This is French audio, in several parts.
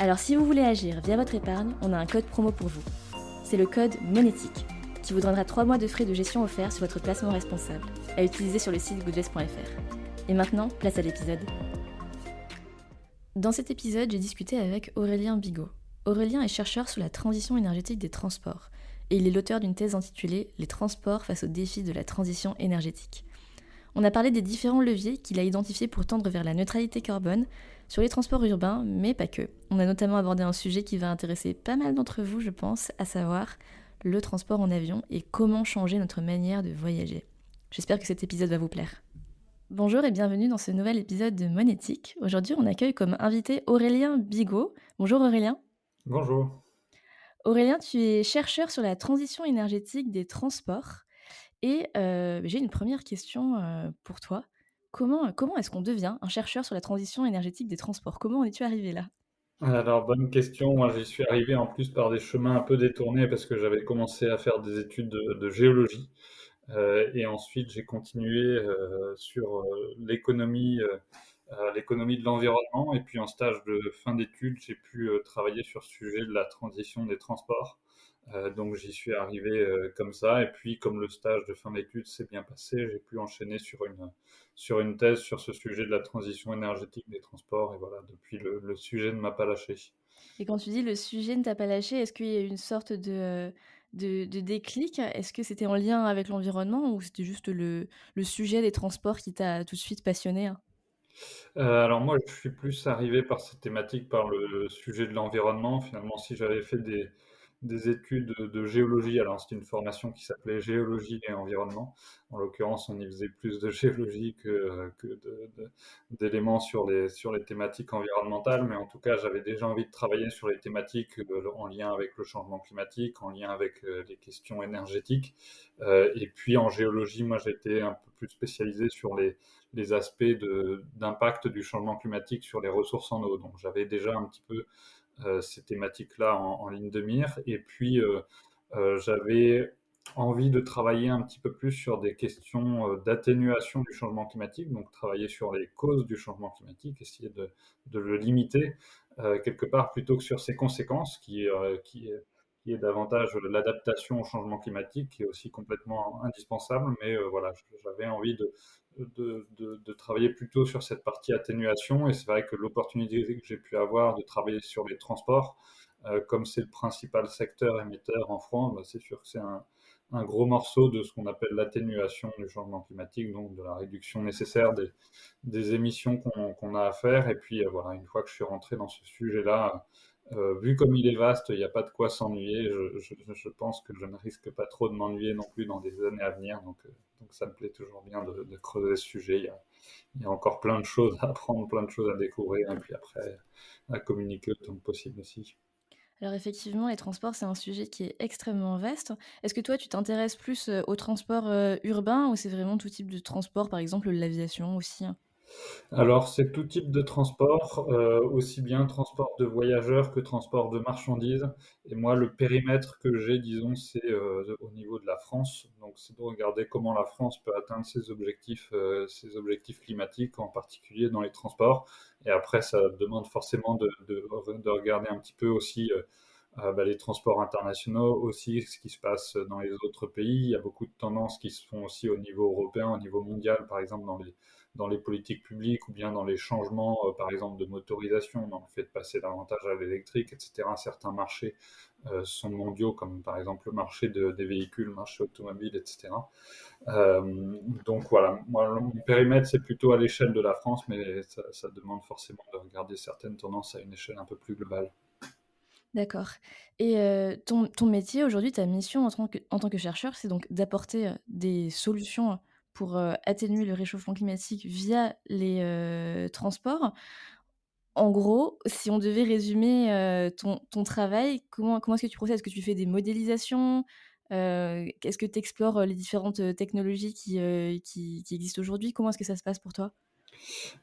Alors si vous voulez agir via votre épargne, on a un code promo pour vous. C'est le code monétique qui vous donnera 3 mois de frais de gestion offerts sur votre placement responsable, à utiliser sur le site goodvest.fr. Et maintenant, place à l'épisode. Dans cet épisode, j'ai discuté avec Aurélien Bigot. Aurélien est chercheur sur la transition énergétique des transports, et il est l'auteur d'une thèse intitulée Les transports face aux défis de la transition énergétique. On a parlé des différents leviers qu'il a identifiés pour tendre vers la neutralité carbone, sur les transports urbains, mais pas que. On a notamment abordé un sujet qui va intéresser pas mal d'entre vous, je pense, à savoir le transport en avion et comment changer notre manière de voyager. J'espère que cet épisode va vous plaire. Bonjour et bienvenue dans ce nouvel épisode de Monétique. Aujourd'hui, on accueille comme invité Aurélien Bigot. Bonjour Aurélien. Bonjour. Aurélien, tu es chercheur sur la transition énergétique des transports. Et euh, j'ai une première question euh, pour toi. Comment, est-ce qu'on devient un chercheur sur la transition énergétique des transports? Comment en es-tu arrivé là? Alors, bonne question. Moi, j'y suis arrivé en plus par des chemins un peu détournés parce que j'avais commencé à faire des études de, géologie. Euh, et ensuite, j'ai continué euh, sur euh, l'économie, l'économie de l'environnement. Et puis, en stage de fin d'études, j'ai pu travailler sur ce sujet de la transition des transports. Euh, donc j'y suis arrivé euh, comme ça. Et puis comme le stage de fin d'études s'est bien passé, j'ai pu enchaîner sur une, sur une thèse sur ce sujet de la transition énergétique des transports. Et voilà, depuis le, sujet ne m'a pas lâché. Et quand tu dis le sujet ne t'a pas lâché, est-ce qu'il y a une sorte de, de, déclic? Est-ce que c'était en lien avec l'environnement ou c'était juste le, le, sujet des transports qui t'a tout de suite passionné hein? Euh, alors moi, je suis plus arrivé par cette thématique, par le sujet de l'environnement. Finalement, si j'avais fait des, des études de, géologie. Alors, c'était une formation qui s'appelait Géologie et Environnement. En l'occurrence, on y faisait plus de géologie que, d'éléments sur les, sur les thématiques environnementales. Mais en tout cas, j'avais déjà envie de travailler sur les thématiques euh, en lien avec le changement climatique, en lien avec euh, les questions énergétiques. Euh, et puis, en géologie, moi, j'étais un peu plus spécialisé sur les, les aspects d'impact du changement climatique sur les ressources en eau. Donc, j'avais déjà un petit peu euh, ces thématiques-là en, ligne de mire. Et puis, euh, euh, j'avais envie de travailler un petit peu plus sur des questions d'atténuation du changement climatique, donc travailler sur les causes du changement climatique, essayer de, le limiter quelque part plutôt que sur ses conséquences, qui, qui est davantage l'adaptation au changement climatique, qui est aussi complètement indispensable. Mais voilà, j'avais envie de, de, de, travailler plutôt sur cette partie atténuation. Et c'est vrai que l'opportunité que j'ai pu avoir de travailler sur les transports, euh, comme c'est le principal secteur émetteur en France, bah, c'est sûr que c'est un, un, gros morceau de ce qu'on appelle l'atténuation du changement climatique, donc de la réduction nécessaire des, des émissions qu'on a à faire. Et puis euh, voilà, une fois que je suis rentré dans ce sujet-là, euh, vu comme il est vaste, il n'y a pas de quoi s'ennuyer. Je, pense que je ne risque pas trop de m'ennuyer non plus dans des années à venir. Donc, euh, ça me plaît toujours bien de, creuser ce sujet. Il y, a, il y, a, encore plein de choses à apprendre, plein de choses à découvrir, et puis après à communiquer autant que possible aussi. Alors effectivement, les transports, c'est un sujet qui est extrêmement vaste. Est-ce que toi, tu t'intéresses plus euh, au transport urbain ou c'est vraiment tout type de transport, par exemple l'aviation aussi? Alors, c'est tout type de transport, euh, aussi bien transport de voyageurs que transport de marchandises. Et moi, le périmètre que j'ai, disons, c'est euh, au niveau de la France. Donc, c'est de regarder comment la France peut atteindre ses objectifs, euh, ses objectifs climatiques, en particulier dans les transports. Et après, ça demande forcément de, de, de regarder un petit peu aussi bah, les transports internationaux, aussi ce qui se passe dans les autres pays. Il y a beaucoup de tendances qui se font aussi au niveau européen, au niveau mondial, par exemple dans les dans les politiques publiques ou bien dans les changements, euh, par exemple, de motorisation, dans le fait de passer davantage à l'électrique, etc. Certains marchés euh, sont mondiaux, comme par exemple le marché des véhicules, le marché automobile, etc. Euh, donc voilà, moi, mon périmètre, c'est plutôt à l'échelle de la France, mais ça demande forcément de regarder certaines tendances à une échelle un peu plus globale. D'accord. Et ton, ton, métier aujourd'hui, ta mission en tant que, en tant que chercheur, c'est donc d'apporter des solutions pour atténuer le réchauffement climatique via les transports. en gros, si on devait résumer, ton ton travail, comment comment est-ce que tu procèdes? Est-ce que tu fais des modélisations? Heu, est-ce que tu explores, les différentes, technologies qui qui existent aujourd'hui? Comment est-ce que ça se passe pour toi?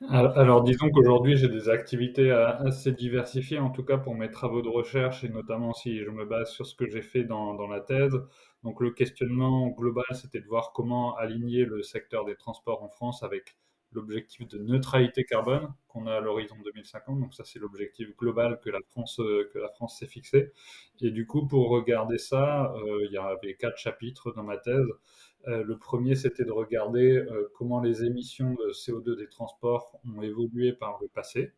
Alors disons qu'aujourd'hui, j'ai des activités assez diversifiées, en tout cas pour mes travaux de recherche et notamment si je me base sur ce que j'ai fait dans dans la thèse. Donc le questionnement global, c'était de voir comment aligner le secteur des transports en France avec l'objectif de neutralité carbone qu'on a à l'horizon 2050. Donc ça, c'est l'objectif global que la France, euh, que la France s'est fixé. Et du coup, pour regarder ça, euh, il y avait quatre chapitres dans ma thèse. Euh, le premier, c'était de regarder comment les émissions de CO2 des transports ont évolué par le passé.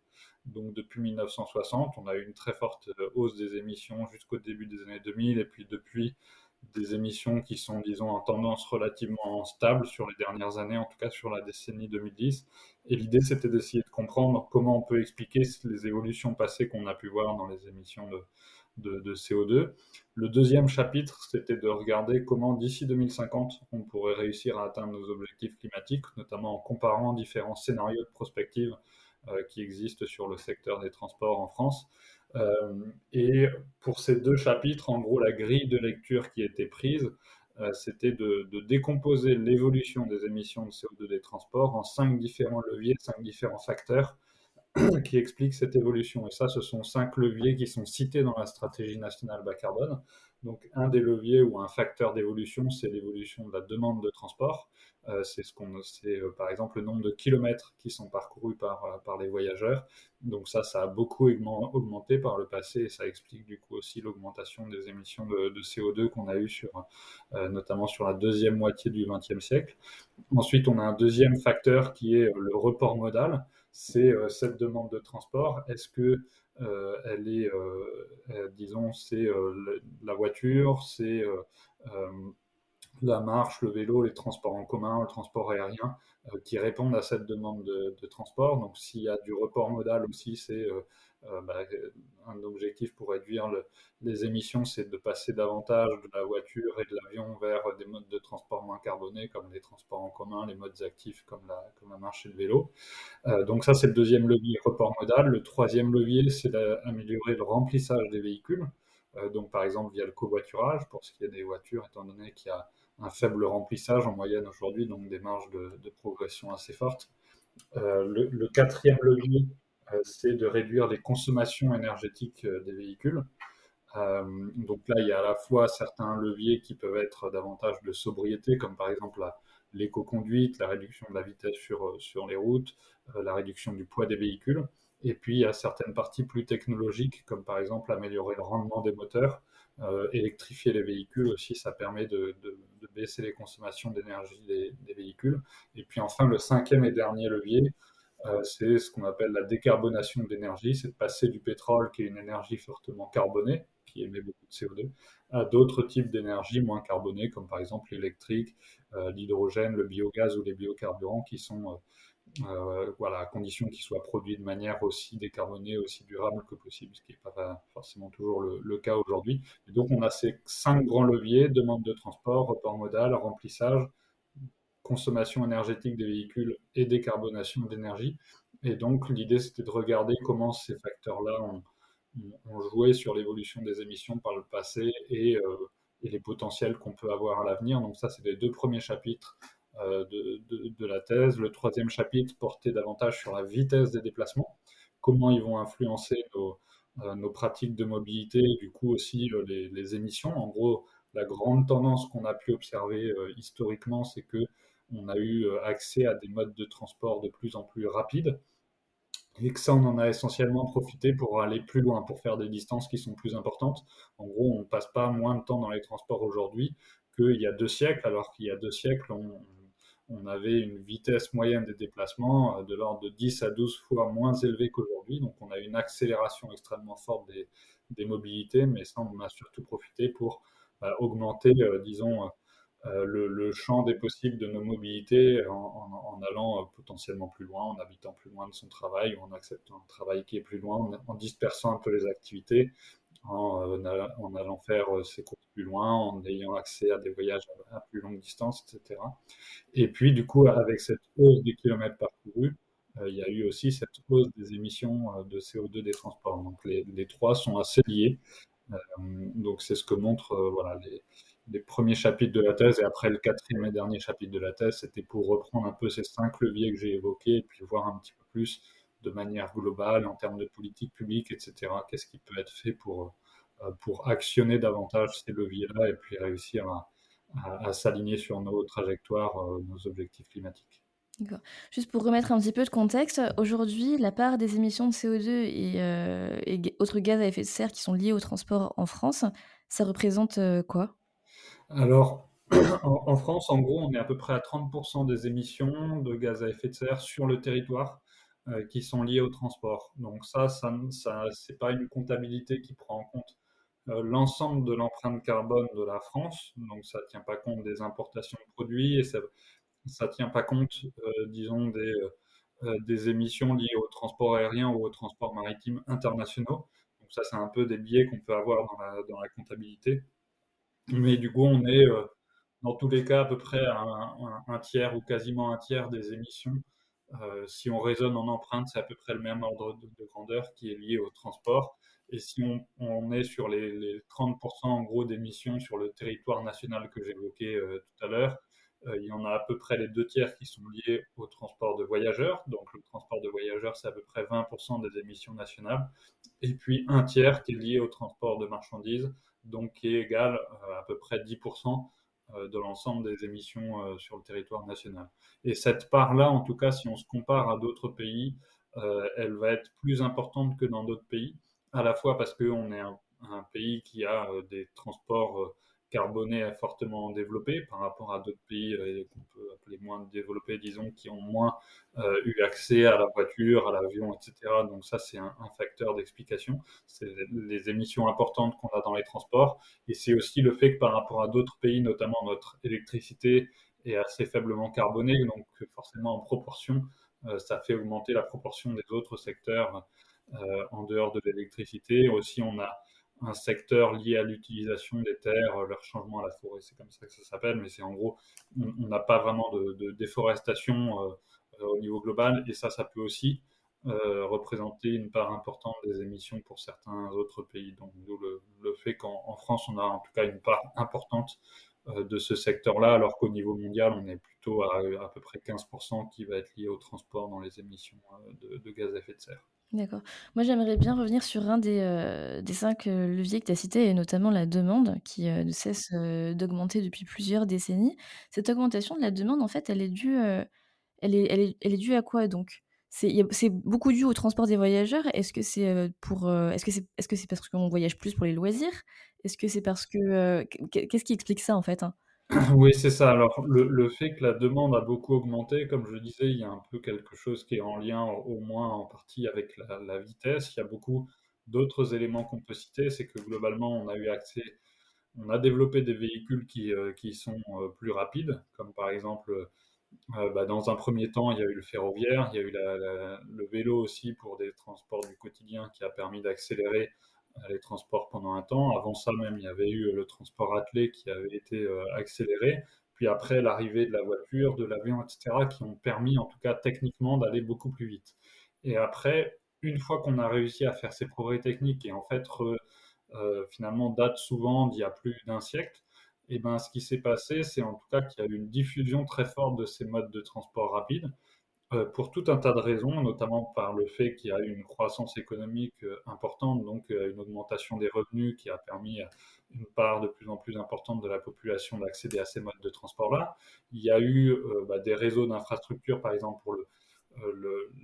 Donc depuis 1960, on a eu une très forte hausse des émissions jusqu'au début des années 2000, et puis depuis, des émissions qui sont, disons, en tendance relativement stable sur les dernières années, en tout cas sur la décennie 2010. Et l'idée, c'était d'essayer de comprendre comment on peut expliquer les évolutions passées qu'on a pu voir dans les émissions de, de, CO2. Le deuxième chapitre, c'était de regarder comment, d'ici 2050, on pourrait réussir à atteindre nos objectifs climatiques, notamment en comparant différents scénarios de prospective euh, qui existent sur le secteur des transports en France. Euh, et pour ces deux chapitres, en gros, la grille de lecture qui était prise, euh, c'était de, décomposer l'évolution des émissions de CO2 des transports en cinq différents leviers, cinq différents facteurs qui expliquent cette évolution. Et ça, ce sont cinq leviers qui sont cités dans la stratégie nationale bas carbone. Donc, un des leviers ou un facteur d'évolution, c'est l'évolution de la demande de transport. Euh, c'est ce qu'on, euh, par exemple le nombre de kilomètres qui sont parcourus par, euh, par les voyageurs. Donc ça, ça a beaucoup augmenté par le passé et ça explique du coup aussi l'augmentation des émissions de, CO2 qu'on a eu sur, notamment sur la deuxième moitié du XXe siècle. Ensuite, on a un deuxième facteur qui est le report modal. C'est cette demande de transport. Est-ce que elle est, disons, c'est la voiture, c'est la marche, le vélo, les transports en commun, le transport aérien, euh, qui répondent à cette demande de, transport. Donc s'il y a du report modal aussi, c'est euh, euh, bah, un objectif pour réduire les émissions, c'est de passer davantage de la voiture et de l'avion vers des modes de transport moins carbonés, comme les transports en commun, les modes actifs comme la, comme la marche et le vélo. donc ça, c'est le deuxième levier, report modal. Le troisième levier, c'est d'améliorer le remplissage des véhicules. donc par exemple via le covoiturage, pour ce qui est des voitures, étant donné qu'il y a un faible remplissage en moyenne aujourd'hui, donc des marges de, progression assez fortes. Euh, le, quatrième levier, euh, c'est de réduire les consommations énergétiques euh, des véhicules. donc là, il y a à la fois certains leviers qui peuvent être davantage de sobriété, comme par exemple l'éco-conduite, la réduction de la vitesse sur, les routes, la réduction du poids des véhicules. Et puis, il y a certaines parties plus technologiques, comme par exemple améliorer le rendement des moteurs, euh, électrifier les véhicules aussi, ça permet de, baisser les consommations d'énergie des, véhicules. Et puis enfin, le cinquième et dernier levier, euh, c'est ce qu'on appelle la décarbonation d'énergie, c'est de passer du pétrole, qui est une énergie fortement carbonée, qui émet beaucoup de CO2, à d'autres types d'énergie moins carbonées, comme par exemple l'électrique, euh, l'hydrogène, le biogaz ou les biocarburants, qui sont euh, voilà, à condition qu'il soit produit de manière aussi décarbonée, aussi durable que possible, ce qui n'est pas forcément toujours le, cas aujourd'hui. donc on a ces cinq grands leviers, demande de transport, report modal, remplissage, consommation énergétique des véhicules et décarbonation d'énergie. Et donc l'idée c'était de regarder comment ces facteurs-là ont, joué sur l'évolution des émissions par le passé et, euh, et les potentiels qu'on peut avoir à l'avenir. Donc ça c'est les deux premiers chapitres euh, de, la thèse. Le troisième chapitre portait davantage sur la vitesse des déplacements, comment ils vont influencer nos, euh, pratiques de mobilité et du coup aussi les, émissions. En gros, la grande tendance qu'on a pu observer historiquement, c'est que on a eu accès à des modes de transport de plus en plus rapides et que ça, on en a essentiellement profité pour aller plus loin, pour faire des distances qui sont plus importantes. En gros, on ne passe pas moins de temps dans les transports aujourd'hui qu'il y a deux siècles, alors qu'il y a deux siècles, on, avait une vitesse moyenne des déplacements euh, de l'ordre de 10 à 12 fois moins élevée qu'aujourd'hui. Donc on a une accélération extrêmement forte des, mobilités, mais ça, on a surtout profité pour bah, augmenter, euh, disons, euh, le, champ des possibles de nos mobilités en, allant potentiellement plus loin, en habitant plus loin de son travail, ou en acceptant un travail qui est plus loin, en dispersant un peu les activités, en, allant faire ses courses plus loin, en ayant accès à des voyages à, plus longue distance, etc. Et puis, du coup, avec cette hausse des kilomètres parcourus, il y a eu aussi cette hausse des émissions de CO2 des transports. Donc les, les trois sont assez liés. donc c'est ce que montrent voilà, les, les premiers chapitres de la thèse et après le quatrième et dernier chapitre de la thèse, c'était pour reprendre un peu ces cinq leviers que j'ai évoqués et puis voir un petit peu plus de manière globale en termes de politique publique, etc. Qu'est-ce qui peut être fait pour, euh, pour actionner davantage ces leviers-là et puis réussir à, s'aligner sur nos trajectoires, euh, nos objectifs climatiques. Juste pour remettre un petit peu de contexte, aujourd'hui, la part des émissions de CO2 et, euh, et, autres gaz à effet de serre qui sont liés au transport en France, ça représente quoi? Alors, en, France, en gros, on est à peu près à 30% des émissions de gaz à effet de serre sur le territoire euh, qui sont liées au transport. Donc ça, ça, ça c'est pas une comptabilité qui prend en compte euh, l'ensemble de l'empreinte carbone de la France. Donc ça tient pas compte des importations de produits et ça, ça tient pas compte, euh, disons, des, des émissions liées au transport aérien ou au transport maritime internationaux. Donc ça, c'est un peu des biais qu'on peut avoir dans la, dans la comptabilité. Mais du coup, on est euh, dans tous les cas à peu près à un, tiers ou quasiment un tiers des émissions. Euh, si on raisonne en empreinte, c'est à peu près le même ordre de, grandeur qui est lié au transport. Et si on, est sur les, 30% en gros d'émissions sur le territoire national que j'évoquais euh, tout à l'heure, il y en a à peu près les deux tiers qui sont liés au transport de voyageurs. Donc le transport de voyageurs, c'est à peu près 20% des émissions nationales. Et puis un tiers qui est lié au transport de marchandises donc qui est égal euh, à peu près 10% euh, de l'ensemble des émissions euh, sur le territoire national. Et cette part-là, en tout cas, si on se compare à d'autres pays, elle va être plus importante que dans d'autres pays, à la fois parce qu'on est un, pays qui a des transports carbonés fortement développé par rapport à d'autres pays euh, qu'on peut appeler moins développés, disons, qui ont moins euh, eu accès à la voiture, à l'avion, etc. Donc ça, c'est un, facteur d'explication. C'est les émissions importantes qu'on a dans les transports. Et c'est aussi le fait que par rapport à d'autres pays, notamment notre électricité est assez faiblement carbonée, donc forcément en proportion, euh, ça fait augmenter la proportion des autres secteurs en dehors de l'électricité. Aussi, on a un secteur lié à l'utilisation des terres, euh, leur changement à la forêt, c'est comme ça que ça s'appelle, mais c'est en gros, on n'a pas vraiment de, déforestation euh, euh, au niveau global, et ça, ça peut aussi représenter une part importante des émissions pour certains autres pays. Donc, le, fait qu'en France, on a en tout cas une part importante de ce secteur-là, alors qu'au niveau mondial, on est plutôt à à peu près 15% qui va être lié au transport dans les émissions de gaz à effet de serre. D'accord. Moi, j'aimerais bien revenir sur un des, euh, des cinq euh, leviers que tu as cités, et notamment la demande, qui euh, ne cesse d'augmenter depuis plusieurs décennies. Cette augmentation de la demande, en fait, elle est due, elle est, elle est, elle est due à quoi donc? C'est, c'est beaucoup dû au transport des voyageurs. Est-ce que c'est pour, est-ce que c'est, est-ce que c'est parce qu'on voyage plus pour les loisirs? Est-ce que c'est parce que, qu'est-ce qui explique ça en fait hein? Oui, c'est ça. Alors, le, fait que la demande a beaucoup augmenté, comme je disais, il y a un peu quelque chose qui est en lien, au moins en partie, avec la, vitesse. Il y a beaucoup d'autres éléments qu'on peut citer. C'est que globalement, on a eu accès, on a développé des véhicules qui, euh, qui sont euh, plus rapides, comme par exemple, euh, bah, dans un premier temps, il y a eu le ferroviaire, il y a eu le vélo aussi pour des transports du quotidien qui a permis d'accélérer les transports pendant un temps. Avant ça même, il y avait eu le transport attelé qui avait été euh, accéléré. Puis après, l'arrivée de la voiture, de l'avion, etc., qui ont permis, en tout cas techniquement, d'aller beaucoup plus vite. Et après, une fois qu'on a réussi à faire ces progrès techniques et en fait, euh, finalement, date souvent d'il y a plus d'un siècle, et eh ben, ce qui s'est passé, c'est en tout cas qu'il y a eu une diffusion très forte de ces modes de transport rapide. Euh, pour tout un tas de raisons, notamment par le fait qu'il y a eu une croissance économique euh, importante, donc euh, une augmentation des revenus qui a permis à une part de plus en plus importante de la population d'accéder à ces modes de transport-là. Il y a eu bah, des réseaux d'infrastructures, par exemple pour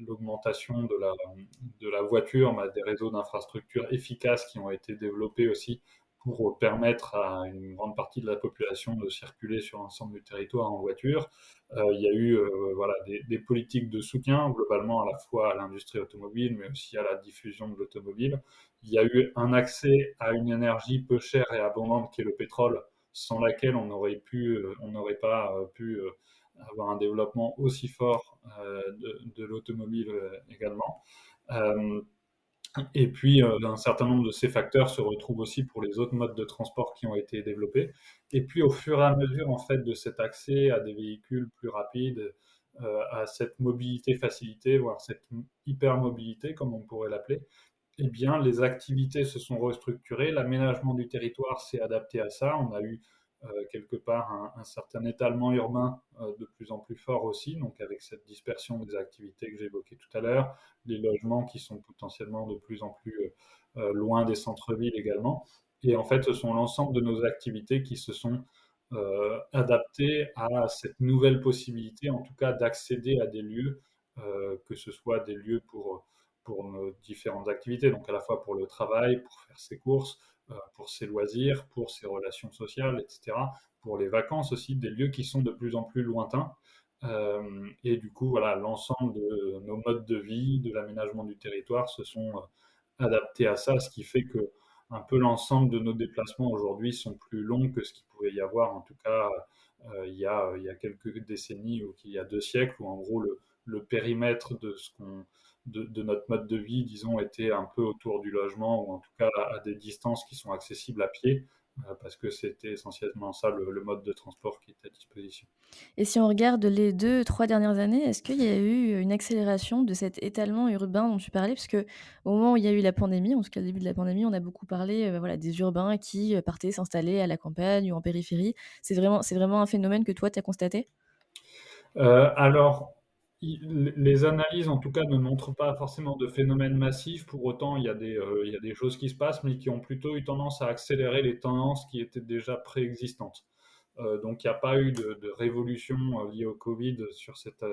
l'augmentation de, la, voiture, bah, des réseaux d'infrastructures efficaces qui ont été développés aussi pour permettre à une grande partie de la population de circuler sur l'ensemble du territoire en voiture. Euh, il y a eu euh, voilà, des, politiques de soutien globalement à la fois à l'industrie automobile, mais aussi à la diffusion de l'automobile. Il y a eu un accès à une énergie peu chère et abondante qui est le pétrole, sans laquelle on n'aurait euh, pas pu avoir un développement aussi fort de l'automobile également. Et puis, euh, un certain nombre de ces facteurs se retrouvent aussi pour les autres modes de transport qui ont été développés. Et puis, au fur et à mesure, en fait, de cet accès à des véhicules plus rapides, à cette mobilité facilitée, voire cette hypermobilité, comme on pourrait l'appeler, eh bien, les activités se sont restructurées, l'aménagement du territoire s'est adapté à ça. On a eu euh, quelque part un, certain étalement urbain euh, de plus en plus fort aussi, donc avec cette dispersion des activités que j'évoquais tout à l'heure, les logements qui sont potentiellement de plus en plus euh, loin des centres-villes également. Et en fait, ce sont l'ensemble de nos activités qui se sont adaptées à cette nouvelle possibilité, en tout cas d'accéder à des lieux, que ce soit des lieux pour pour nos différentes activités, donc à la fois pour le travail, pour faire ses courses, euh, pour ses loisirs, pour ses relations sociales, etc., pour les vacances aussi, des lieux qui sont de plus en plus lointains. Euh, et du coup, voilà, l'ensemble de nos modes de vie, de l'aménagement du territoire se sont euh, adaptés à ça, ce qui fait que un peu l'ensemble de nos déplacements aujourd'hui sont plus longs que ce qu'il pouvait y avoir, en tout cas, il, y a, il y a quelques décennies ou qu'il y a deux siècles, où en gros le, le périmètre de ce qu'on de, notre mode de vie, disons, était un peu autour du logement, ou en tout cas à, des distances qui sont accessibles à pied, euh, parce que c'était essentiellement ça le, mode de transport qui était à disposition. Et si on regarde les deux, trois dernières années, est-ce qu'il y a eu une accélération de cet étalement urbain dont tu parlais? Parce que au moment où il y a eu la pandémie, en tout cas le début de la pandémie, on a beaucoup parlé euh, voilà, des urbains qui euh, partaient s'installer à la campagne ou en périphérie. C'est vraiment, vraiment un phénomène que toi, tu as constaté? Alors, les analyses, en tout cas, ne montrent pas forcément de phénomènes massifs. Pour autant, il y, a des, euh, il y a des choses qui se passent, mais qui ont plutôt eu tendance à accélérer les tendances qui étaient déjà préexistantes. Euh, donc, il n'y a pas eu de, révolution euh, liée au Covid sur cette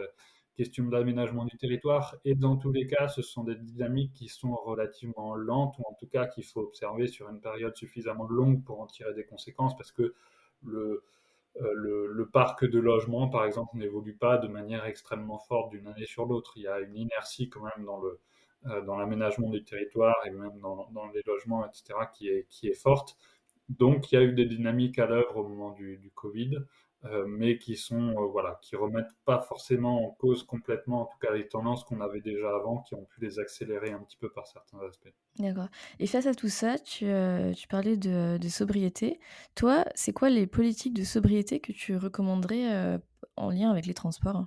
question d'aménagement du territoire. Et dans tous les cas, ce sont des dynamiques qui sont relativement lentes, ou en tout cas qu'il faut observer sur une période suffisamment longue pour en tirer des conséquences, parce que le, euh, le, parc de logement, par exemple, n'évolue pas de manière extrêmement forte d'une année sur l'autre. Il y a une inertie quand même dans le euh, dans l'aménagement du territoire et même dans, les logements, etc., qui est, qui est forte. Donc, il y a eu des dynamiques à l'œuvre au moment du Covid. Euh, mais qui sont euh, voilà, qui remettent pas forcément en cause complètement, en tout cas les tendances qu'on avait déjà avant, qui ont pu les accélérer un petit peu par certains aspects. D'accord. Et face à tout ça, tu, euh, tu parlais de, de, sobriété. Toi, c'est quoi les politiques de sobriété que tu recommanderais en lien avec les transports?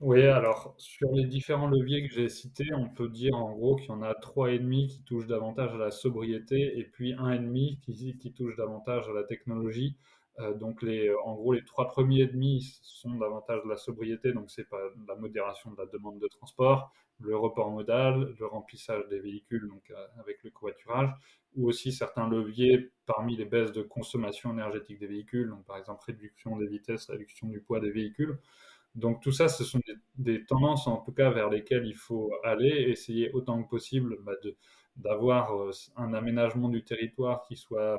Oui, alors sur les différents leviers que j'ai cités, on peut dire en gros qu'il y en a trois et demi qui touchent davantage à la sobriété et puis un et demi qui, qui touche davantage à la technologie. Euh, donc les, en gros, les trois premiers demi sont davantage de la sobriété, donc c'est pas la modération de la demande de transport, le report modal, le remplissage des véhicules, donc euh, avec le covoiturage, ou aussi certains leviers parmi les baisses de consommation énergétique des véhicules, donc par exemple réduction des vitesses, réduction du poids des véhicules. Donc tout ça, ce sont des, tendances en tout cas vers lesquelles il faut aller, essayer autant que possible bah, d'avoir euh, un aménagement du territoire qui soit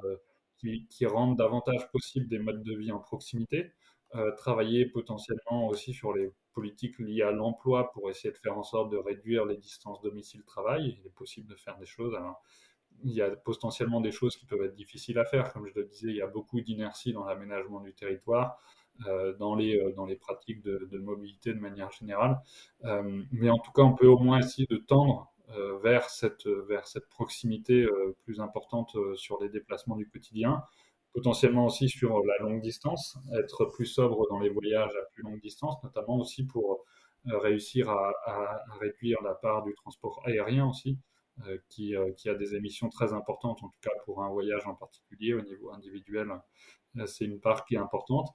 qui, rendent davantage possible des modes de vie en proximité, euh, travailler potentiellement aussi sur les politiques liées à l'emploi pour essayer de faire en sorte de réduire les distances domicile-travail. Il est possible de faire des choses. il y a potentiellement des choses qui peuvent être difficiles à faire. Comme je le disais, il y a beaucoup d'inertie dans l'aménagement du territoire, euh, dans, les, euh, dans les pratiques de, mobilité de manière générale. mais en tout cas, on peut au moins essayer de tendre euh, vers, cette, vers cette proximité euh, plus importante euh, sur les déplacements du quotidien, potentiellement aussi sur la longue distance, être plus sobre dans les voyages à plus longue distance, notamment aussi pour réussir à, réduire la part du transport aérien aussi, qui, qui, a des émissions très importantes, en tout cas pour un voyage en particulier au niveau individuel, c'est une part qui est importante.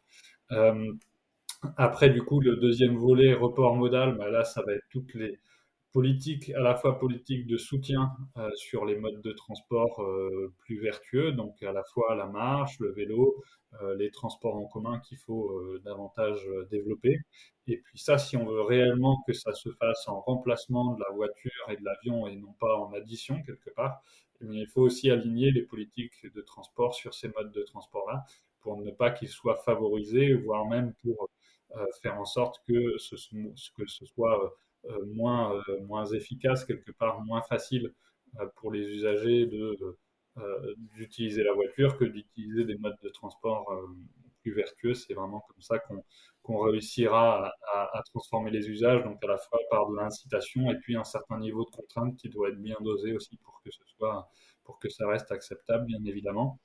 Après, du coup, le deuxième volet, report modal, bah là, ça va être toutes les, politique, à la fois politique de soutien euh, sur les modes de transport euh, plus vertueux, donc à la fois la marche, le vélo, euh, les transports en commun qu'il faut davantage développer. Et puis ça, si on veut réellement que ça se fasse en remplacement de la voiture et de l'avion et non pas en addition quelque part, eh il faut aussi aligner les politiques de transport sur ces modes de transport-là pour ne pas qu'ils soient favorisés, voire même pour faire en sorte que ce, que ce soit euh, moins, euh, moins efficace, quelque part moins facile euh, pour les usagers d'utiliser la voiture que d'utiliser des modes de transport plus vertueux. C'est vraiment comme ça qu'on, qu'on réussira à, transformer les usages, donc à la fois par de l'incitation et puis un certain niveau de contrainte qui doit être bien dosé aussi pour que ce soit, pour que ça reste acceptable, bien évidemment.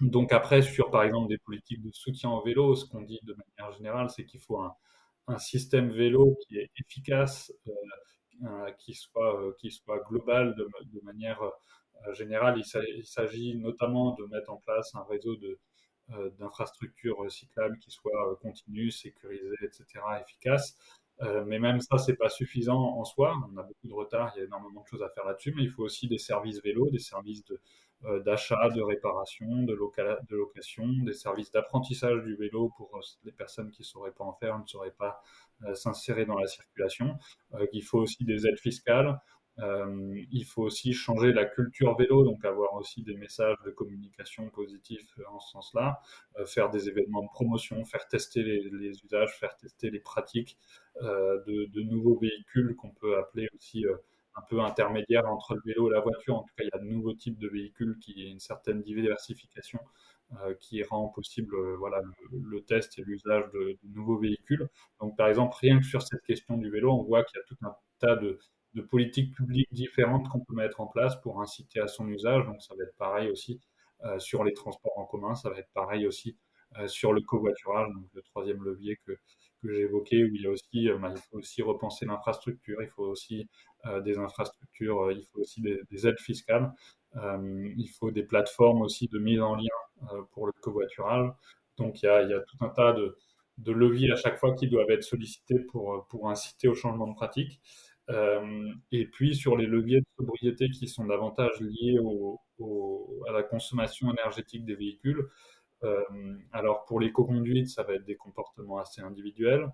Donc après, sur par exemple des politiques de soutien au vélo, ce qu'on dit de manière générale, c'est qu'il faut un, système vélo qui est efficace, euh, qui, soit, euh, qui soit global de, manière euh, générale. Il s'agit notamment de mettre en place un réseau de, euh, d'infrastructures cyclables qui soient continues, sécurisées, etc., efficaces. Euh, mais même ça, c'est pas suffisant en soi. On a beaucoup de retard, il y a énormément de choses à faire là-dessus, mais il faut aussi des services vélo, des services de, euh, d'achat, de réparation, de, de, location, des services d'apprentissage du vélo pour euh, les personnes qui ne sauraient pas en faire, ne sauraient pas s'insérer dans la circulation. il faut aussi des aides fiscales. Euh, il faut aussi changer la culture vélo, donc avoir aussi des messages de communication positifs en ce sens-là, euh, faire des événements de promotion, faire tester les, usages, faire tester les pratiques euh, de, de, nouveaux véhicules qu'on peut appeler aussi un peu intermédiaires entre le vélo et la voiture. En tout cas, il y a de nouveaux types de véhicules qui ont une certaine diversification euh, qui rend possible euh, voilà, le, test et l'usage de, nouveaux véhicules. Donc, par exemple, rien que sur cette question du vélo, on voit qu'il y a tout un tas de, politiques publiques différentes qu'on peut mettre en place pour inciter à son usage. Donc ça va être pareil aussi euh, sur les transports en commun, ça va être pareil aussi euh, sur le covoiturage, donc le troisième levier que, que j'ai évoqué, où il a aussi, euh, bah, il faut aussi repenser l'infrastructure, il faut aussi euh, des infrastructures, euh, il faut aussi des, des aides fiscales, il faut des plateformes aussi de mise en lien pour le covoiturage. Donc il y a, il y a tout un tas de, leviers à chaque fois qui doivent être sollicités pour, pour inciter au changement de pratique. Et puis sur les leviers de sobriété qui sont davantage liés au, à la consommation énergétique des véhicules. Euh, alors pour l'éco-conduite, ça va être des comportements assez individuels.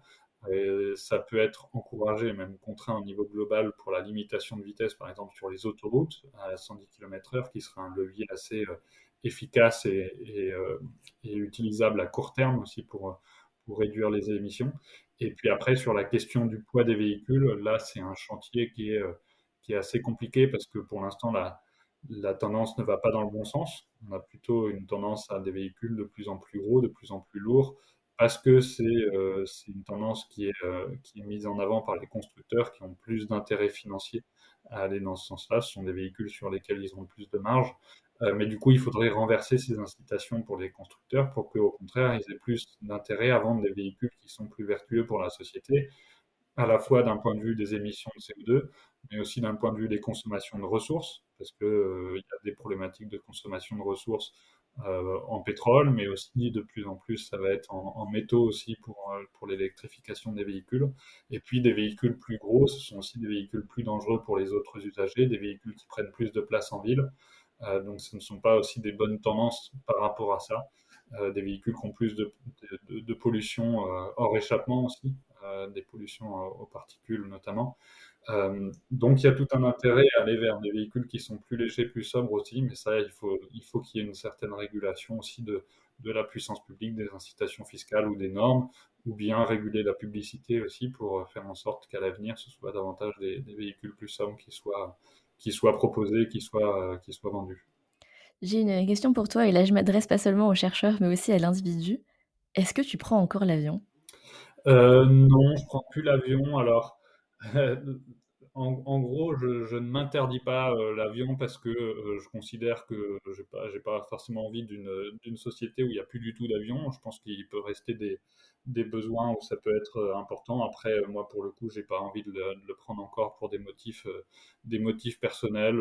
Et ça peut être encouragé, même contraint au niveau global pour la limitation de vitesse, par exemple sur les autoroutes à 110 km/h, qui sera un levier assez euh, efficace euh, et, utilisable à court terme aussi pour, réduire les émissions. Et puis après, sur la question du poids des véhicules, là, c'est un chantier qui est, qui est assez compliqué parce que pour l'instant, la, la tendance ne va pas dans le bon sens. On a plutôt une tendance à des véhicules de plus en plus gros, de plus en plus lourds, parce que c'est euh, une tendance qui est, euh, qui est mise en avant par les constructeurs qui ont plus d'intérêt financier à aller dans ce sens-là. Ce sont des véhicules sur lesquels ils ont plus de marge. Euh, mais du coup, il faudrait renverser ces incitations pour les constructeurs pour qu'au contraire, ils aient plus d'intérêt à vendre des véhicules qui sont plus vertueux pour la société, à la fois d'un point de vue des émissions de CO2, mais aussi d'un point de vue des consommations de ressources, parce qu'il euh, y a des problématiques de consommation de ressources euh, en pétrole, mais aussi de plus en plus, ça va être en, métaux aussi pour, euh, pour l'électrification des véhicules. Et puis des véhicules plus gros, ce sont aussi des véhicules plus dangereux pour les autres usagers, des véhicules qui prennent plus de place en ville. Donc ce ne sont pas aussi des bonnes tendances par rapport à ça. Des véhicules qui ont plus de, de, pollution hors échappement aussi, des pollutions aux particules notamment. Euh, donc il y a tout un intérêt à aller vers des véhicules qui sont plus légers, plus sobres aussi, mais ça, il faut il faut qu'il y ait une certaine régulation aussi de, de la puissance publique, des incitations fiscales ou des normes, ou bien réguler la publicité aussi pour faire en sorte qu'à l'avenir, ce soit davantage des, des véhicules plus sobres qui soient qui soit proposé, qui soit, euh, qui soit vendu. J'ai une question pour toi, et là je m'adresse pas seulement aux chercheurs, mais aussi à l'individu. Est-ce que tu prends encore l'avion? Euh, Non, je prends plus l'avion. Alors, en, gros, je, ne m'interdis pas euh, l'avion parce que euh, je considère que j'ai pas, pas forcément envie d'une, société où il n'y a plus du tout d'avion. Je pense qu'il peut rester des, besoins où ça peut être euh, important. Après, moi, pour le coup, j'ai pas envie de le, prendre encore pour des motifs, des motifs personnels,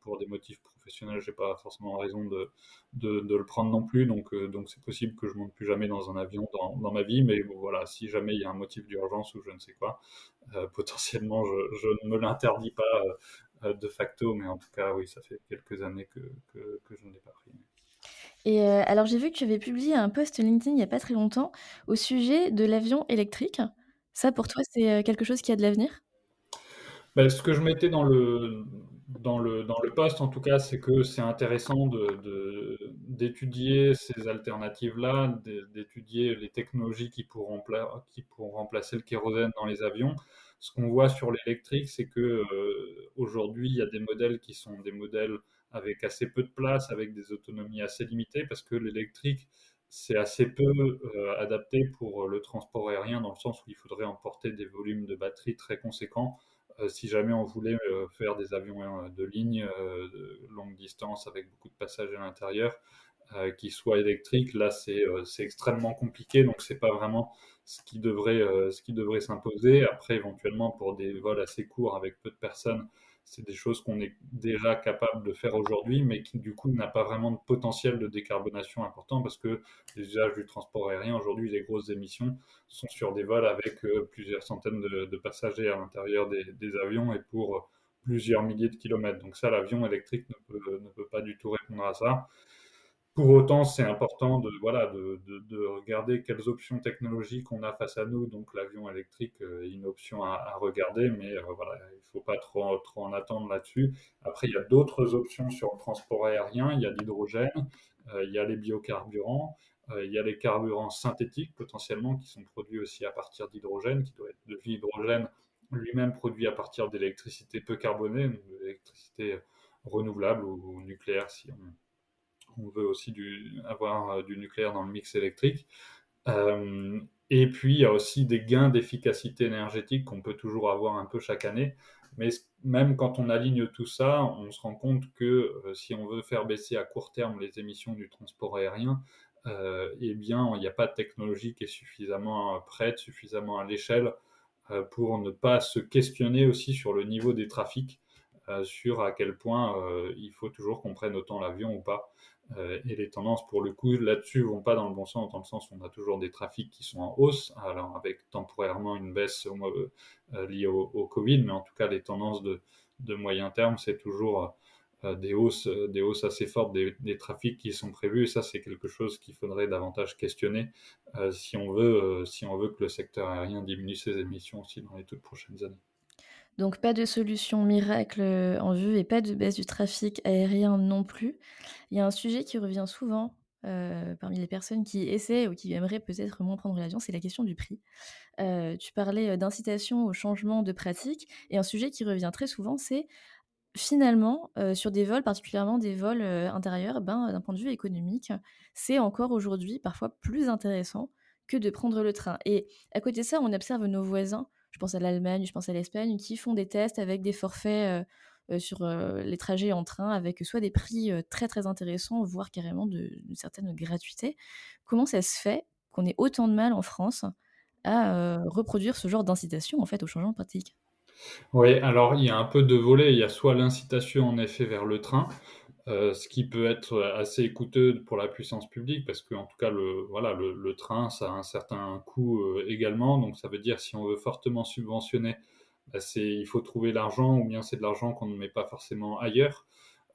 pour des motifs professionnels, j'ai pas forcément raison de, de, de, le prendre non plus. Donc, donc c'est possible que je monte plus jamais dans un avion dans, dans ma vie. Mais bon, voilà, si jamais il y a un motif d'urgence ou je ne sais quoi, potentiellement, je, je, ne me l'interdis pas de facto. Mais en tout cas, oui, ça fait quelques années que, que, que je ne l'ai pas pris. Et euh, alors j'ai vu que tu avais publié un post LinkedIn il n'y a pas très longtemps au sujet de l'avion électrique. Ça pour toi c'est quelque chose qui a de l'avenir? Ben, Ce que je mettais dans le, dans le, dans le post en tout cas c'est que c'est intéressant d'étudier de, ces alternatives-là, d'étudier les technologies qui pourront, qui pourront remplacer le kérosène dans les avions. Ce qu'on voit sur l'électrique c'est que euh, aujourd'hui il y a des modèles qui sont des modèles avec assez peu de place, avec des autonomies assez limitées, parce que l'électrique, c'est assez peu euh, adapté pour le transport aérien, dans le sens où il faudrait emporter des volumes de batterie très conséquents si jamais on voulait euh, faire des avions de ligne de longue distance avec beaucoup de passagers à l'intérieur. qui soit électrique, là c'est extrêmement compliqué, donc c'est pas vraiment ce qui devrait s'imposer. Après, éventuellement, pour des vols assez courts avec peu de personnes, c'est des choses qu'on est déjà capable de faire aujourd'hui, mais qui du coup n'a pas vraiment de potentiel de décarbonation important parce que les usages du transport aérien aujourd'hui, les grosses émissions sont sur des vols avec euh, plusieurs centaines de, passagers à l'intérieur des, avions et pour plusieurs milliers de kilomètres. Donc ça, l'avion électrique ne peut pas du tout répondre à ça. Pour autant, c'est important de, voilà, de, de, regarder quelles options technologiques on a face à nous. Donc, l'avion électrique euh, est une option à, regarder, mais euh, voilà, il ne faut pas trop, trop en attendre là-dessus. Après, il y a d'autres options sur le transport aérien. Il y a l'hydrogène, euh, il y a les biocarburants, il y a les carburants synthétiques potentiellement qui sont produits aussi à partir d'hydrogène, qui doit être de l'hydrogène lui-même produit à partir d'électricité peu carbonée, d'électricité renouvelable ou nucléaire si on on veut aussi avoir euh, du nucléaire dans le mix électrique. Euh, et puis, il y a aussi des gains d'efficacité énergétique qu'on peut toujours avoir un peu chaque année. Mais même quand on aligne tout ça, on se rend compte que euh, si on veut faire baisser à court terme les émissions du transport aérien, eh bien, il n'y a pas de technologie qui est suffisamment prête, suffisamment à l'échelle pour ne pas se questionner aussi sur le niveau des trafics, sur à quel point il faut toujours qu'on prenne autant l'avion ou pas. Euh, et les tendances, pour le coup, là-dessus, vont pas dans le bon sens, dans le sens où on a toujours des trafics qui sont en hausse, alors avec temporairement une baisse euh, liée au, Covid, mais en tout cas, les tendances de, moyen terme, c'est toujours euh, des, hausses, des hausses assez fortes des, des, trafics qui sont prévus, et ça, c'est quelque chose qu'il faudrait davantage questionner si, on veut, si on veut que le secteur aérien diminue ses émissions aussi dans les toutes prochaines années. Donc pas de solution miracle euh, en vue et pas de baisse du trafic aérien non plus. Il y a un sujet qui revient souvent euh, parmi les personnes qui essaient ou qui aimeraient peut-être moins prendre l'avion, c'est la question du prix. Euh, tu parlais d'incitation au changement de pratique et un sujet qui revient très souvent, c'est finalement sur des vols, particulièrement des vols intérieurs, ben, d'un point de vue économique, c'est encore aujourd'hui parfois plus intéressant que de prendre le train. Et à côté de ça, on observe nos voisins je pense à l'Allemagne, je pense à l'Espagne, qui font des tests avec des forfaits euh, euh, sur euh, les trajets en train, avec soit des prix très très intéressants, voire carrément d'une certaine gratuité. Comment ça se fait qu'on ait autant de mal en France à reproduire ce genre d'incitation en fait au changement de pratique? Oui, alors il y a un peu de volets. Il y a soit l'incitation en effet vers le train, euh, ce qui peut être assez coûteux pour la puissance publique parce que en tout cas le voilà le, train ça a un certain coût euh, également. Donc ça veut dire si on veut fortement subventionner bah, il faut trouver l'argent ou bien c'est de l'argent qu'on ne met pas forcément ailleurs.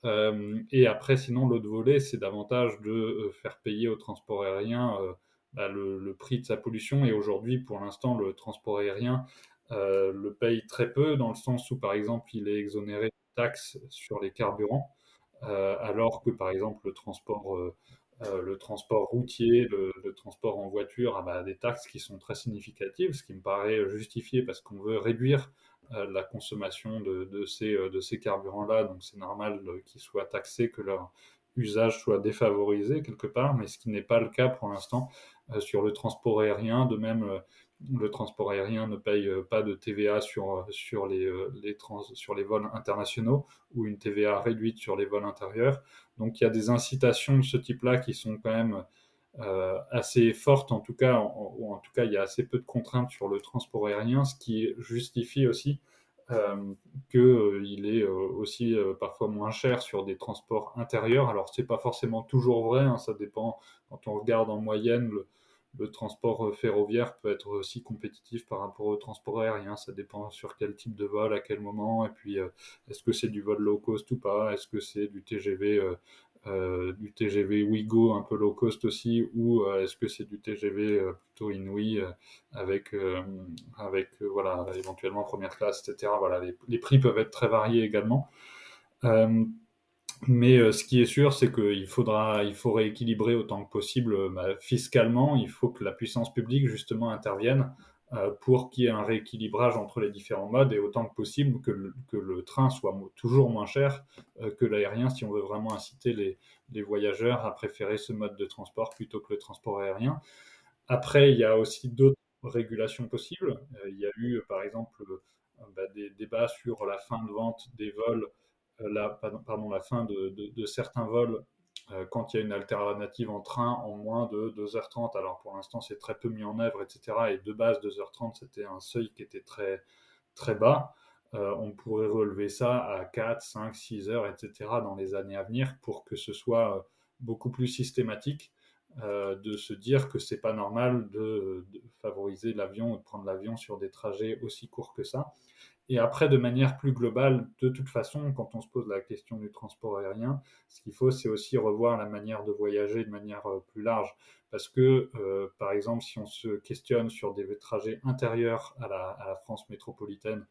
Euh, et après sinon l'autre volet c'est davantage de faire payer au transport aérien bah, le, le, prix de sa pollution. Et aujourd'hui pour l'instant le transport aérien le paye très peu dans le sens où par exemple il est exonéré de taxes sur les carburants alors que par exemple le transport, euh, euh, le transport routier, le, transport en voiture a bah, des taxes qui sont très significatives, ce qui me paraît justifié parce qu'on veut réduire la consommation de, ces, de ces carburants-là, donc c'est normal qu'ils soient taxés, que leur usage soit défavorisé quelque part, mais ce qui n'est pas le cas pour l'instant sur le transport aérien. De même, le transport aérien ne paye euh, pas de TVA sur, euh, sur, les, euh, les sur les vols internationaux ou une TVA réduite sur les vols intérieurs. Donc il y a des incitations de ce type-là qui sont quand même assez fortes, en tout cas, ou en tout cas il y a assez peu de contraintes sur le transport aérien, ce qui justifie aussi qu'il est aussi parfois moins cher sur des transports intérieurs. Alors c'est pas forcément toujours vrai, hein, ça dépend quand on regarde en moyenne le, le transport euh, ferroviaire peut être aussi compétitif par rapport au transport aérien. Ça dépend sur quel type de vol, à quel moment, et puis euh, est-ce que c'est du vol low cost ou pas, est-ce que c'est du TGV, euh, du TGV Ouigo un peu low cost aussi, ou est-ce que c'est du TGV plutôt inouï avec, avec voilà, éventuellement première classe, etc. Voilà, les, les, prix peuvent être très variés également. Mais euh, ce qui est sûr, c'est qu'il faudra, il faut rééquilibrer autant que possible euh, bah, fiscalement. Il faut que la puissance publique justement intervienne euh, pour qu'il y ait un rééquilibrage entre les différents modes et autant que possible que le, train soit toujours moins cher que l'aérien si on veut vraiment inciter les, les, voyageurs à préférer ce mode de transport plutôt que le transport aérien. Après, il y a aussi d'autres régulations possibles. il y a eu par exemple bah, des débats sur la fin de vente des vols la, pardon, la fin de, certains vols quand il y a une alternative en train en moins de 2h30. Alors pour l'instant, c'est très peu mis en œuvre, etc. Et de base, 2h30, c'était un seuil qui était très, très bas. on pourrait relever ça à 4, 5, 6 heures, etc. dans les années à venir pour que ce soit beaucoup plus systématique euh, de se dire que c'est pas normal de, favoriser l'avion ou de prendre l'avion sur des trajets aussi courts que ça. Et après, de manière plus globale, de toute façon, quand on se pose la question du transport aérien, ce qu'il faut, c'est aussi revoir la manière de voyager de manière euh, plus large. Parce que, euh, par exemple, si on se questionne sur des trajets intérieurs à la France métropolitaine,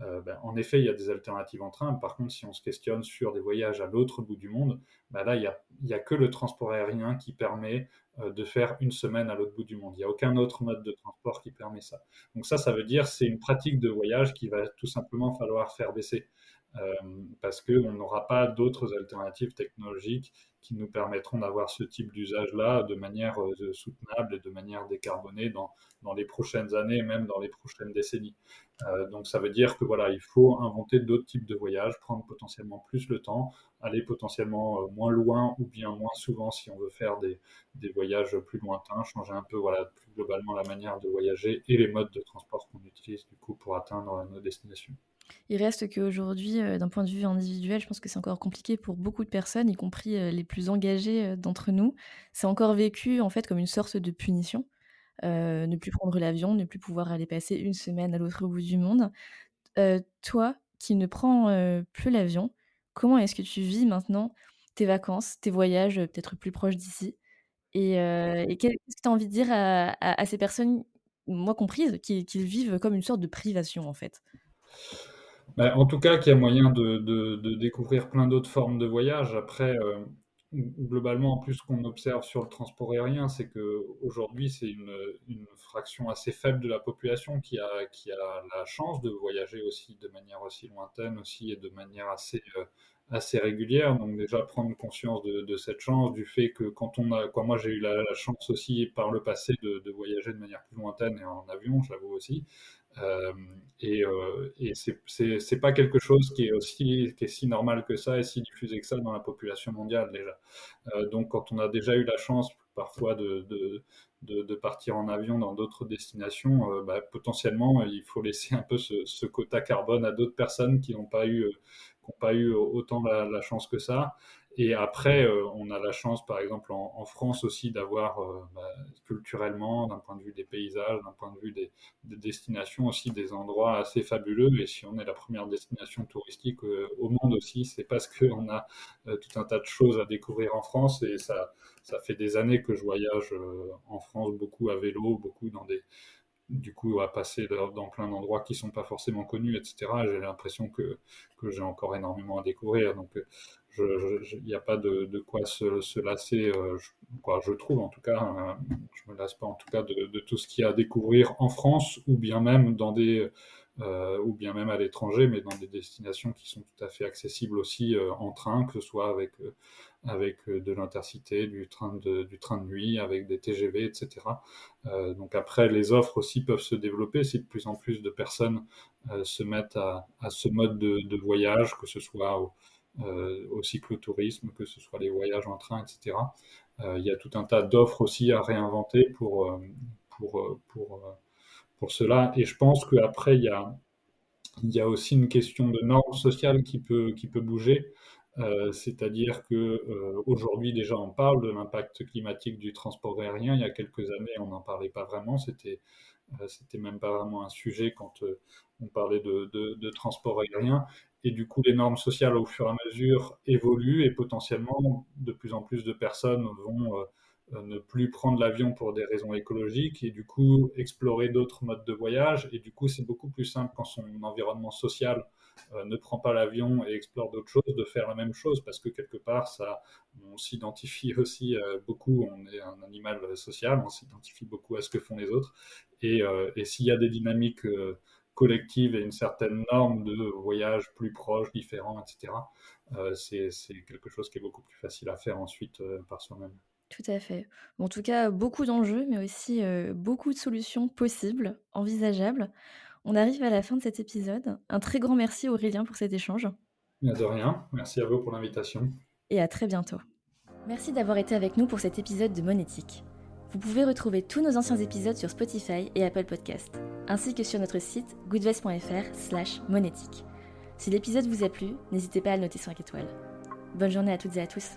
euh, ben, en effet, il y a des alternatives en train. Par contre, si on se questionne sur des voyages à l'autre bout du monde, ben là, il n'y a, que le transport aérien qui permet euh, de faire une semaine à l'autre bout du monde. Il n'y a aucun autre mode de transport qui permet ça. Donc ça, ça veut dire c'est une pratique de voyage qui va tout simplement falloir faire baisser. Euh, parce qu'on n'aura pas d'autres alternatives technologiques qui nous permettront d'avoir ce type d'usage-là de manière soutenable et de manière décarbonée dans, dans les prochaines années, même dans les prochaines décennies. Euh, donc ça veut dire que voilà, il faut inventer d'autres types de voyages, prendre potentiellement plus le temps, aller potentiellement euh, moins loin ou bien moins souvent si on veut faire des, des voyages plus lointains, changer un peu voilà plus globalement la manière de voyager et les modes de transport qu'on utilise du coup pour atteindre nos destinations. Il reste qu'aujourd'hui, euh, d'un point de vue individuel, je pense que c'est encore compliqué pour beaucoup de personnes, y compris les plus engagées d'entre nous. C'est encore vécu en fait comme une sorte de punition. Euh, ne plus prendre l'avion, ne plus pouvoir aller passer une semaine à l'autre bout du monde. Euh, toi, qui ne prends euh, plus l'avion, comment est-ce que tu vis maintenant tes vacances, tes voyages peut-être plus proches d'ici? Et, qu'est-ce que tu as envie de dire à, ces personnes, moi comprise, qui, vivent comme une sorte de privation en fait? Bah, En tout cas, qu'il y a moyen de, découvrir plein d'autres formes de voyage. Après, globalement, en plus, ce qu'on observe sur le transport aérien, c'est qu'aujourd'hui, c'est une, fraction assez faible de la population qui a, qui a la chance de voyager aussi de manière aussi lointaine aussi et de manière assez, euh, assez régulière. Donc déjà prendre conscience de, cette chance, du fait que quand on a, quoi, moi j'ai eu la, chance aussi par le passé de, de, voyager de manière plus lointaine et en avion, j'avoue aussi. Euh, et, euh, et c'est pas quelque chose qui est aussi si normal que ça et si diffusé que ça dans la population mondiale déjà. Euh, donc quand on a déjà eu la chance parfois de, partir en avion dans d'autres destinations, bah, potentiellement il faut laisser un peu ce, quota carbone à d'autres personnes qui n'ont pas eu qui n'ont pas eu autant la, la, chance que ça. Et après, euh, on a la chance, par exemple, en, France aussi, d'avoir euh, bah, culturellement, d'un point de vue des paysages, d'un point de vue des, destinations aussi, des endroits assez fabuleux. Et si on est la première destination touristique euh, au monde aussi, c'est parce qu'on a tout un tas de choses à découvrir en France. Et ça, ça fait des années que je voyage en France, beaucoup à vélo, beaucoup dans des, du coup à passer dans plein d'endroits qui sont pas forcément connus, etc. J'ai l'impression que, que j'ai encore énormément à découvrir. Donc il n'y a pas de, quoi se, se lasser, euh, je, quoi, je trouve en tout cas. Hein. je me lasse pas en tout cas de, tout ce qu'il y a à découvrir en France ou bien même dans des euh, ou bien même à l'étranger, mais dans des destinations qui sont tout à fait accessibles aussi euh, en train, que ce soit avec avec de l'intercité, du train de du train de nuit, avec des TGV, etc. donc après, les offres aussi peuvent se développer si de plus en plus de personnes se mettent à, ce mode de, voyage, que ce soit au, euh, au cyclotourisme, que ce soit les voyages en train, etc. Euh, il y a tout un tas d'offres aussi à réinventer pour, euh, pour, pour, pour cela. Et je pense qu'après, il y a, aussi une question de normes sociales qui peut, bouger. Euh, c'est-à-dire que euh, aujourd'hui déjà on parle de l'impact climatique du transport aérien. Il y a quelques années on n'en parlait pas vraiment. C'était euh, même pas vraiment un sujet quand on parlait de, transport aérien. Et du coup, les normes sociales, au fur et à mesure, évoluent et potentiellement, de plus en plus de personnes vont euh, ne plus prendre l'avion pour des raisons écologiques et du coup explorer d'autres modes de voyage. Et du coup, c'est beaucoup plus simple quand son environnement social euh, ne prend pas l'avion et explore d'autres choses, de faire la même chose parce que quelque part, ça, on s'identifie aussi euh, beaucoup. On est un animal social, on s'identifie beaucoup à ce que font les autres. Et, et s'il y a des dynamiques collective et une certaine norme de voyage plus proche, différent, etc. Euh, c'est quelque chose qui est beaucoup plus facile à faire ensuite euh, par soi-même. Tout à fait. en tout cas, beaucoup d'enjeux, mais aussi euh, beaucoup de solutions possibles, envisageables. On arrive à la fin de cet épisode. Un très grand merci Aurélien pour cet échange. De rien. Merci à vous pour l'invitation. Et à très bientôt. Merci d'avoir été avec nous pour cet épisode de Monétique. Vous pouvez retrouver tous nos anciens épisodes sur Spotify et Apple Podcast, ainsi que sur notre site goodvest.fr slash monétique. Si l'épisode vous a plu, n'hésitez pas à le noter 5 étoiles. Bonne journée à toutes et à tous.